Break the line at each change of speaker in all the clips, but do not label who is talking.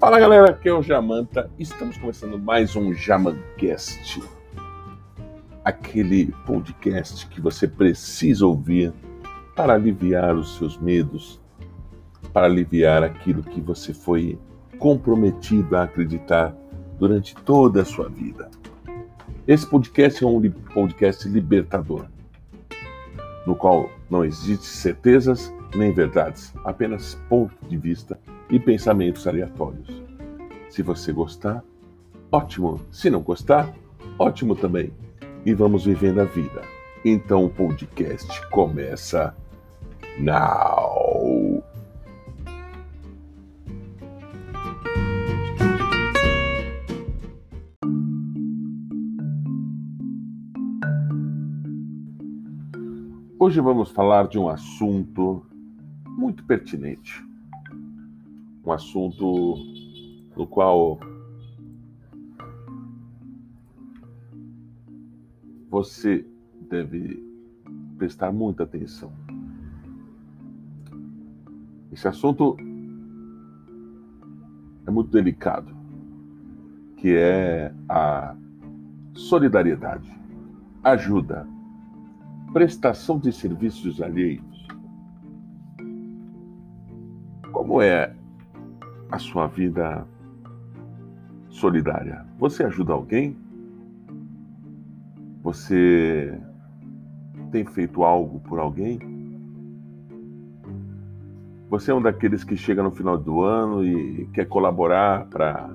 Fala galera, aqui é o Jamanta. Estamos começando mais um Jamancast. Aquele podcast que você precisa ouvir para aliviar os seus medos, para aliviar aquilo que você foi comprometido a acreditar durante toda a sua vida. Esse podcast é um podcast libertador, no qual não existe certezas nem verdades, apenas ponto de vista e pensamentos aleatórios. Se você gostar, ótimo. Se não gostar, ótimo também. E vamos vivendo a vida. Então o podcast começa now. Hoje vamos falar de um assunto muito pertinente. Um assunto no qual você deve prestar muita atenção. Esse assunto é muito delicado, que é a solidariedade, ajuda, prestação de serviços alheios como é a sua vida solidária? Você ajuda alguém? Você tem feito algo por alguém? Você é um daqueles que chega no final do ano e quer colaborar para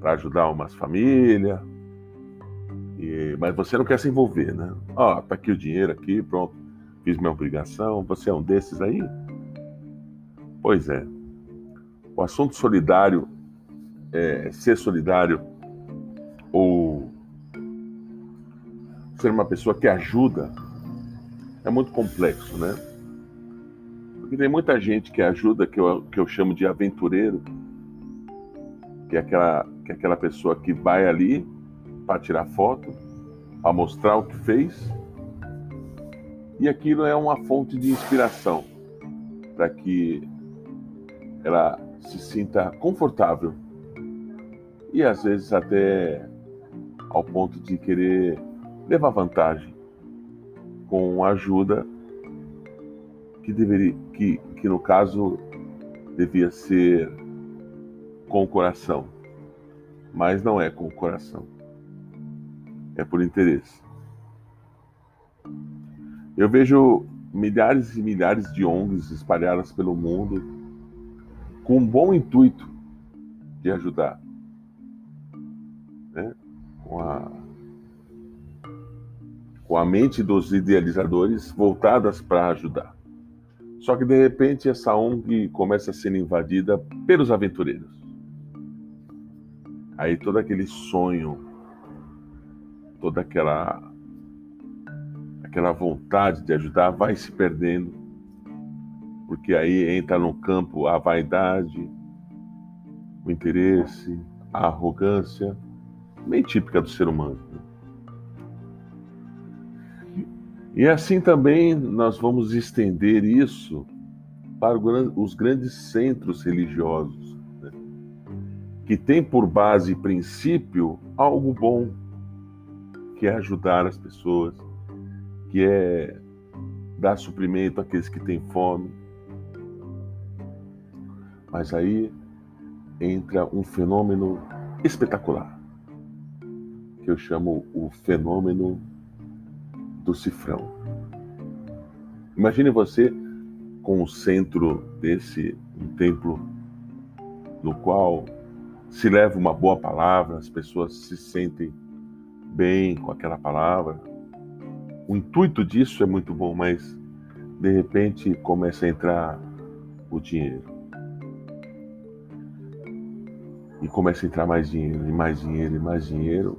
para ajudar umas famílias, e, mas você não quer se envolver, né? Ó, oh, tá aqui o dinheiro aqui, pronto, fiz minha obrigação. Você é um desses aí? Pois é. O assunto solidário, é, ser solidário ou ser uma pessoa que ajuda é muito complexo, né? Porque tem muita gente que ajuda, que eu, que eu chamo de aventureiro, que é aquela, que é aquela pessoa que vai ali para tirar foto, para mostrar o que fez, e aquilo é uma fonte de inspiração para que ela se sinta confortável e às vezes até ao ponto de querer levar vantagem com ajuda que deveria que, que no caso devia ser com o coração, mas não é com o coração. É por interesse. Eu vejo milhares e milhares de ONGs espalhadas pelo mundo com um bom intuito de ajudar, né? com, a, com a mente dos idealizadores voltadas para ajudar. Só que de repente essa ONG começa a ser invadida pelos aventureiros. Aí todo aquele sonho, toda aquela aquela vontade de ajudar vai se perdendo porque aí entra no campo a vaidade, o interesse, a arrogância, bem típica do ser humano. E assim também nós vamos estender isso para os grandes centros religiosos, né? que tem por base e princípio algo bom, que é ajudar as pessoas, que é dar suprimento àqueles que têm fome, mas aí entra um fenômeno espetacular, que eu chamo o fenômeno do cifrão. Imagine você com o centro desse um templo no qual se leva uma boa palavra, as pessoas se sentem bem com aquela palavra. O intuito disso é muito bom, mas de repente começa a entrar o dinheiro. Começa a entrar mais dinheiro, e mais dinheiro, e mais dinheiro.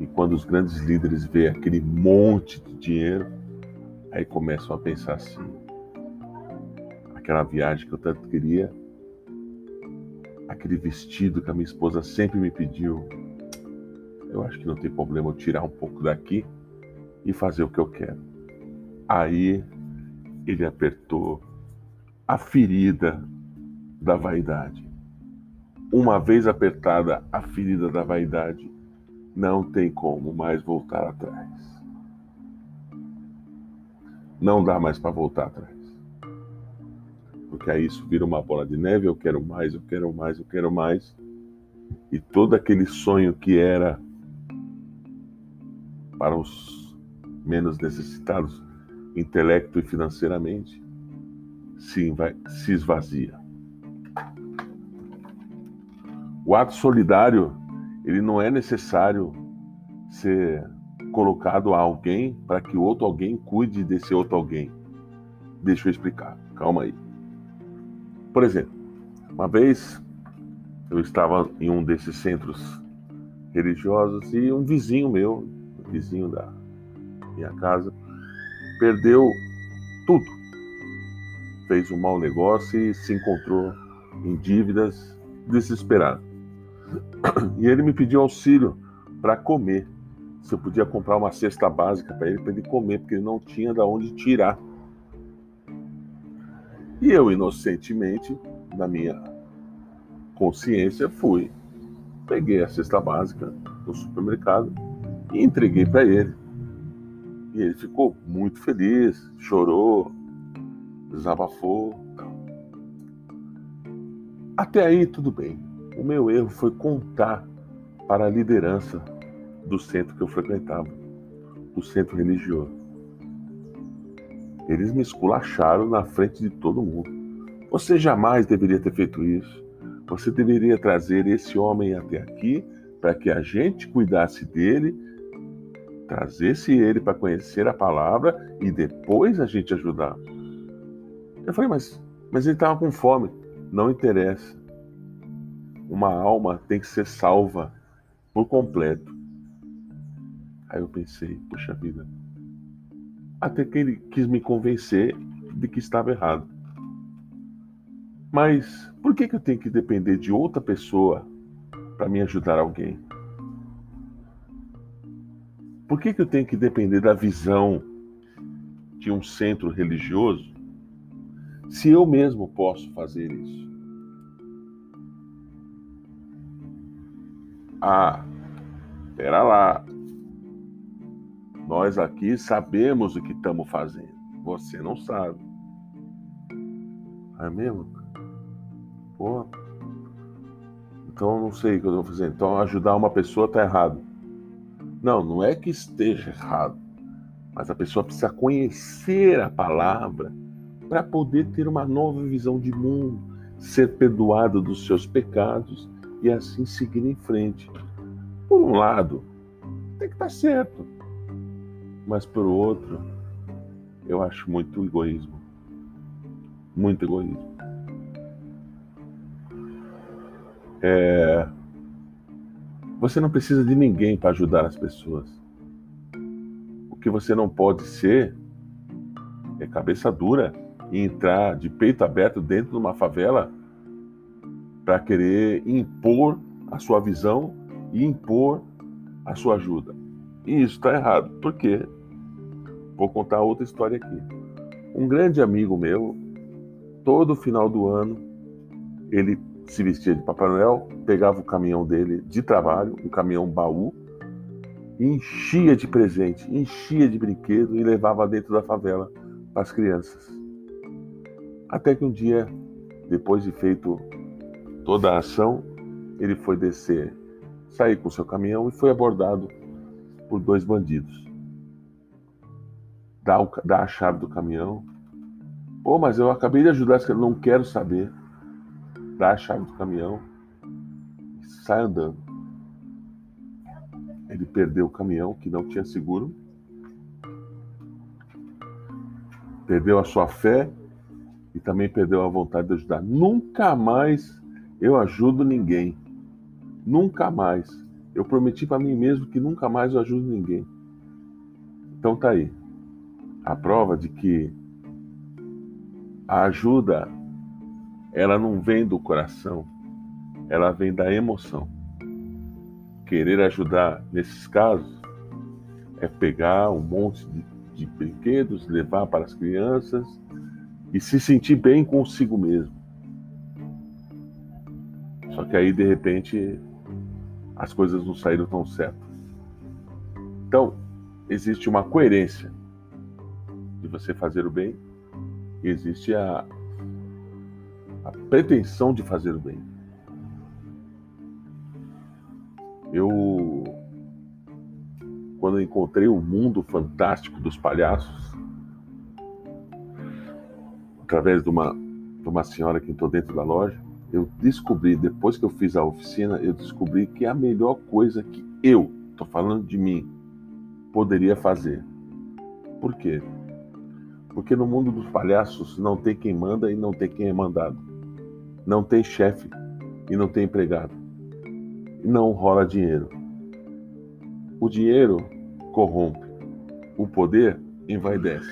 E quando os grandes líderes veem aquele monte de dinheiro, aí começam a pensar assim: aquela viagem que eu tanto queria, aquele vestido que a minha esposa sempre me pediu, eu acho que não tem problema eu tirar um pouco daqui e fazer o que eu quero. Aí ele apertou a ferida da vaidade. Uma vez apertada a ferida da vaidade, não tem como mais voltar atrás. Não dá mais para voltar atrás. Porque aí isso vira uma bola de neve, eu quero mais, eu quero mais, eu quero mais. E todo aquele sonho que era para os menos necessitados, intelecto e financeiramente, se, se esvazia. O ato solidário, ele não é necessário ser colocado a alguém para que outro alguém cuide desse outro alguém. Deixa eu explicar, calma aí. Por exemplo, uma vez eu estava em um desses centros religiosos e um vizinho meu, vizinho da minha casa, perdeu tudo. Fez um mau negócio e se encontrou em dívidas, desesperado. E ele me pediu auxílio para comer. Se eu podia comprar uma cesta básica para ele, para ele comer, porque ele não tinha de onde tirar. E eu, inocentemente, na minha consciência, fui, peguei a cesta básica do supermercado e entreguei para ele. E ele ficou muito feliz, chorou, desabafou. Até aí tudo bem. O meu erro foi contar para a liderança do centro que eu frequentava, o centro religioso. Eles me esculacharam na frente de todo mundo. Você jamais deveria ter feito isso. Você deveria trazer esse homem até aqui para que a gente cuidasse dele trazesse ele para conhecer a palavra e depois a gente ajudar. Eu falei, mas, mas ele estava com fome. Não interessa. Uma alma tem que ser salva por completo. Aí eu pensei, poxa vida. Até que ele quis me convencer de que estava errado. Mas por que, que eu tenho que depender de outra pessoa para me ajudar alguém? Por que, que eu tenho que depender da visão de um centro religioso se eu mesmo posso fazer isso? Ah, espera lá. Nós aqui sabemos o que estamos fazendo. Você não sabe. É mesmo? Pô. Então não sei o que eu estou fazendo. Então ajudar uma pessoa está errado. Não, não é que esteja errado, mas a pessoa precisa conhecer a palavra para poder ter uma nova visão de mundo, ser perdoado dos seus pecados e assim seguir em frente. Por um lado, tem que estar tá certo, mas por outro, eu acho muito egoísmo. Muito egoísmo. É, você não precisa de ninguém para ajudar as pessoas. O que você não pode ser é cabeça dura e entrar de peito aberto dentro de uma favela para querer impor a sua visão e impor a sua ajuda. E isso está errado. Por quê? Vou contar outra história aqui. Um grande amigo meu, todo final do ano, ele se vestia de Papai Noel, pegava o caminhão dele de trabalho, um caminhão baú, enchia de presente, enchia de brinquedo e levava dentro da favela para as crianças. Até que um dia, depois de feito toda a ação, ele foi descer, sair com seu caminhão e foi abordado por dois bandidos. Dá, o, dá a chave do caminhão. Pô, mas eu acabei de ajudar, não quero saber dá a chave do caminhão e sai andando. Ele perdeu o caminhão que não tinha seguro, perdeu a sua fé e também perdeu a vontade de ajudar. Nunca mais eu ajudo ninguém. Nunca mais. Eu prometi para mim mesmo que nunca mais eu ajudo ninguém. Então tá aí. A prova de que a ajuda ela não vem do coração, ela vem da emoção. Querer ajudar nesses casos é pegar um monte de, de brinquedos, levar para as crianças e se sentir bem consigo mesmo. Só que aí, de repente, as coisas não saíram tão certas. Então, existe uma coerência de você fazer o bem e existe a, a pretensão de fazer o bem. Eu, quando encontrei o mundo fantástico dos palhaços, através de uma, de uma senhora que entrou dentro da loja, eu descobri, depois que eu fiz a oficina, eu descobri que a melhor coisa que eu, estou falando de mim, poderia fazer. Por quê? Porque no mundo dos palhaços não tem quem manda e não tem quem é mandado. Não tem chefe e não tem empregado. Não rola dinheiro. O dinheiro corrompe. O poder envaidece.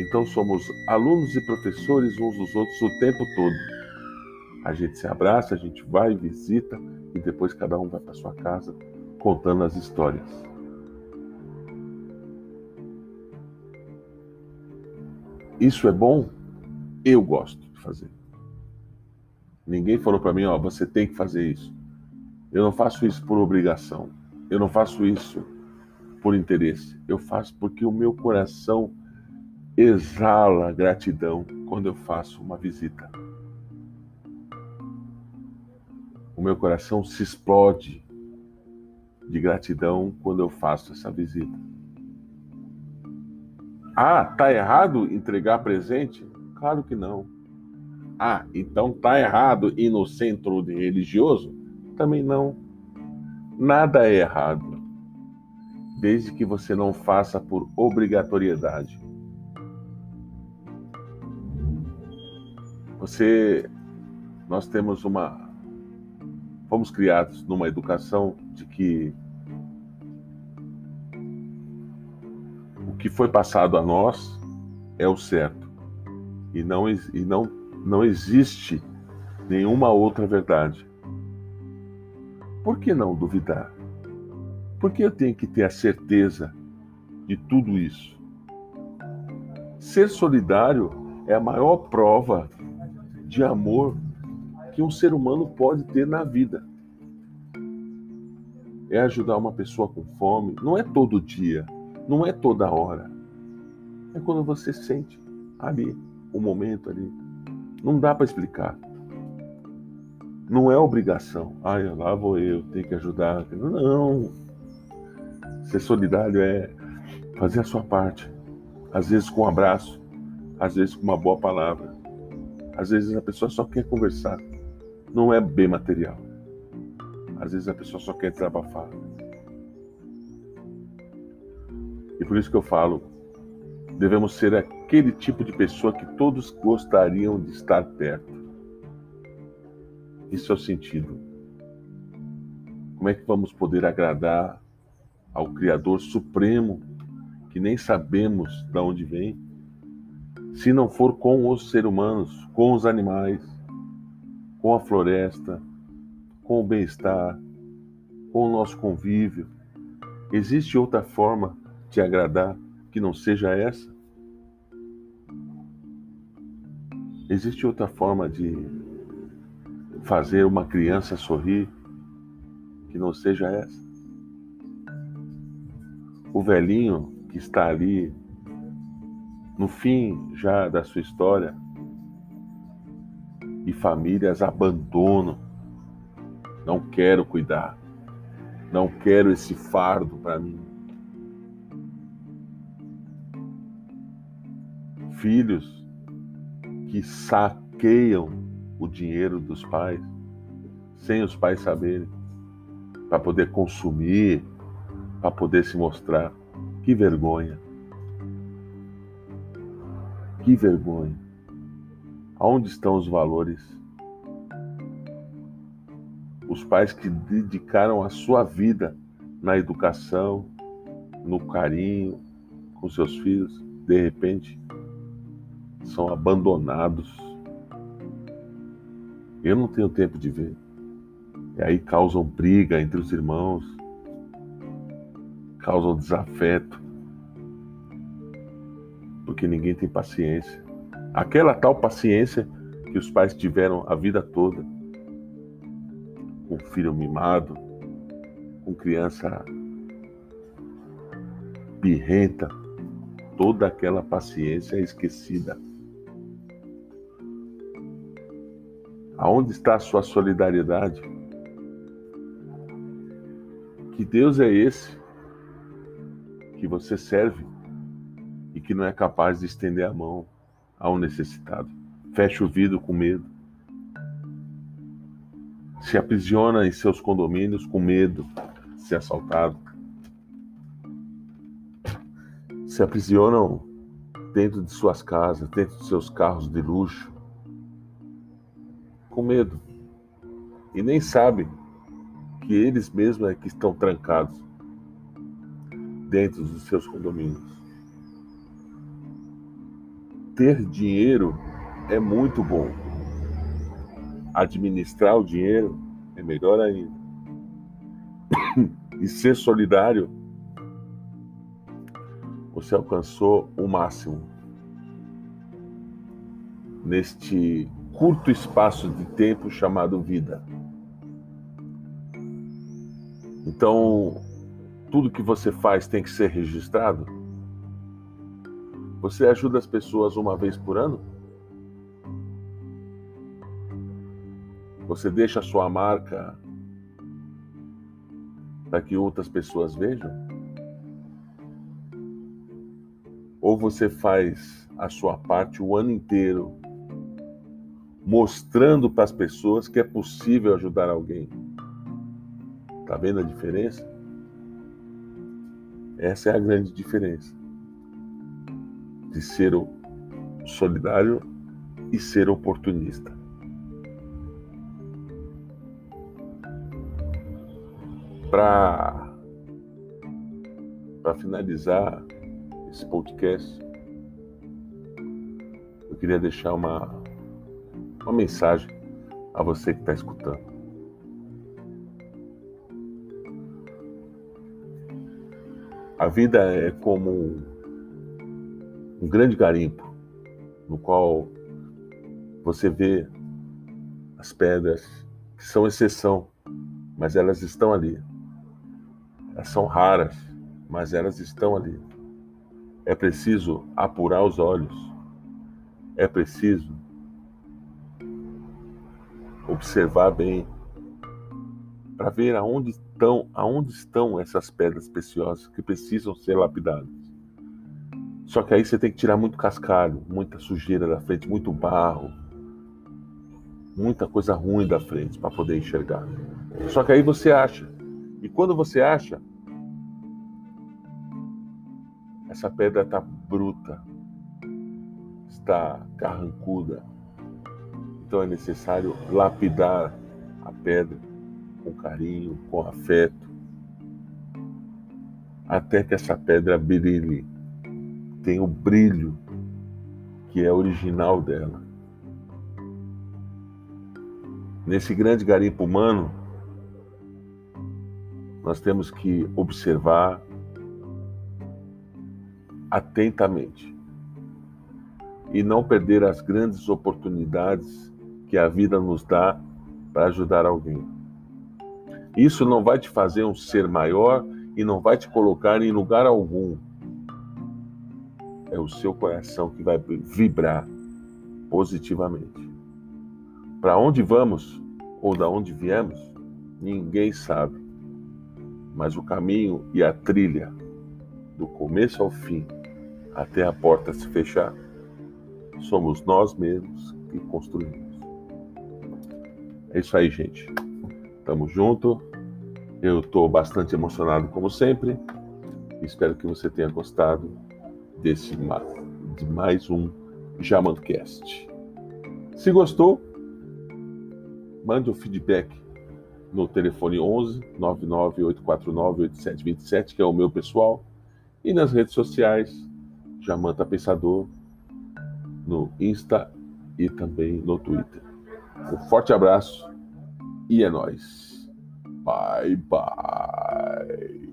Então somos alunos e professores uns dos outros o tempo todo. A gente se abraça, a gente vai, visita e depois cada um vai para sua casa contando as histórias. Isso é bom? Eu gosto de fazer. Ninguém falou para mim, ó, você tem que fazer isso. Eu não faço isso por obrigação. Eu não faço isso por interesse. Eu faço porque o meu coração exala gratidão quando eu faço uma visita. O meu coração se explode de gratidão quando eu faço essa visita. Ah, tá errado entregar presente? Claro que não. Ah, então tá errado ir no centro religioso? Também não. Nada é errado, desde que você não faça por obrigatoriedade. Você, nós temos uma fomos criados numa educação de que o que foi passado a nós é o certo e não e não não existe nenhuma outra verdade. Por que não duvidar? Por que eu tenho que ter a certeza de tudo isso? Ser solidário é a maior prova de amor que um ser humano pode ter na vida. É ajudar uma pessoa com fome, não é todo dia, não é toda hora. É quando você sente ali, o momento ali. Não dá para explicar. Não é obrigação. Ah, lá vou eu, tenho que ajudar. Não. Ser solidário é fazer a sua parte. Às vezes com um abraço, às vezes com uma boa palavra. Às vezes a pessoa só quer conversar não é bem material. Às vezes a pessoa só quer desabafar. E por isso que eu falo, devemos ser aquele tipo de pessoa que todos gostariam de estar perto. Isso é o sentido. Como é que vamos poder agradar ao Criador Supremo, que nem sabemos de onde vem, se não for com os seres humanos, com os animais, com a floresta, com o bem-estar, com o nosso convívio. Existe outra forma de agradar que não seja essa? Existe outra forma de fazer uma criança sorrir que não seja essa? O velhinho que está ali no fim já da sua história, e famílias abandonam. Não quero cuidar. Não quero esse fardo para mim. Filhos que saqueiam o dinheiro dos pais sem os pais saberem, para poder consumir, para poder se mostrar. Que vergonha. Que vergonha. Aonde estão os valores? Os pais que dedicaram a sua vida na educação, no carinho com seus filhos, de repente são abandonados. Eu não tenho tempo de ver. E aí causam briga entre os irmãos, causam desafeto, porque ninguém tem paciência aquela tal paciência que os pais tiveram a vida toda. com filho mimado, com criança birrenta, toda aquela paciência é esquecida. Aonde está a sua solidariedade? Que Deus é esse que você serve e que não é capaz de estender a mão ao necessitado? Fecha o vidro com medo. Se aprisiona em seus condomínios com medo de ser assaltado. Se aprisionam dentro de suas casas, dentro de seus carros de luxo, com medo. E nem sabem que eles mesmos é que estão trancados dentro dos seus condomínios. Ter dinheiro é muito bom. Administrar o dinheiro é melhor ainda. E ser solidário, você alcançou o máximo neste curto espaço de tempo chamado vida. Então, tudo que você faz tem que ser registrado? Você ajuda as pessoas uma vez por ano? Você deixa a sua marca para que outras pessoas vejam? Ou você faz a sua parte o ano inteiro mostrando para as pessoas que é possível ajudar alguém. Tá vendo a diferença? Essa é a grande diferença de ser solidário e ser oportunista. Para finalizar esse podcast, eu queria deixar uma uma mensagem a você que está escutando. A vida é como um grande garimpo no qual você vê as pedras que são exceção, mas elas estão ali. Elas são raras, mas elas estão ali. É preciso apurar os olhos. É preciso observar bem para ver aonde estão, aonde estão essas pedras preciosas que precisam ser lapidadas. Só que aí você tem que tirar muito cascalho, muita sujeira da frente, muito barro, muita coisa ruim da frente para poder enxergar. Só que aí você acha. E quando você acha, essa pedra está bruta, está carrancuda, então é necessário lapidar a pedra com carinho, com afeto, até que essa pedra brilhe, tenha o brilho que é original dela. Nesse grande garimpo humano, nós temos que observar atentamente e não perder as grandes oportunidades que a vida nos dá para ajudar alguém. Isso não vai te fazer um ser maior e não vai te colocar em lugar algum. É o seu coração que vai vibrar positivamente. Para onde vamos ou da onde viemos, ninguém sabe. Mas o caminho e a trilha, do começo ao fim, até a porta se fechar, somos nós mesmos que construímos. É isso aí, gente. Tamo junto. Eu estou bastante emocionado, como sempre. Espero que você tenha gostado desse de mais um Jamantcast. Se gostou, mande um feedback no telefone 11 99849 8727, que é o meu pessoal, e nas redes sociais, Jamanta Pensador, no Insta e também no Twitter. Um forte abraço e é nóis. Bye, bye.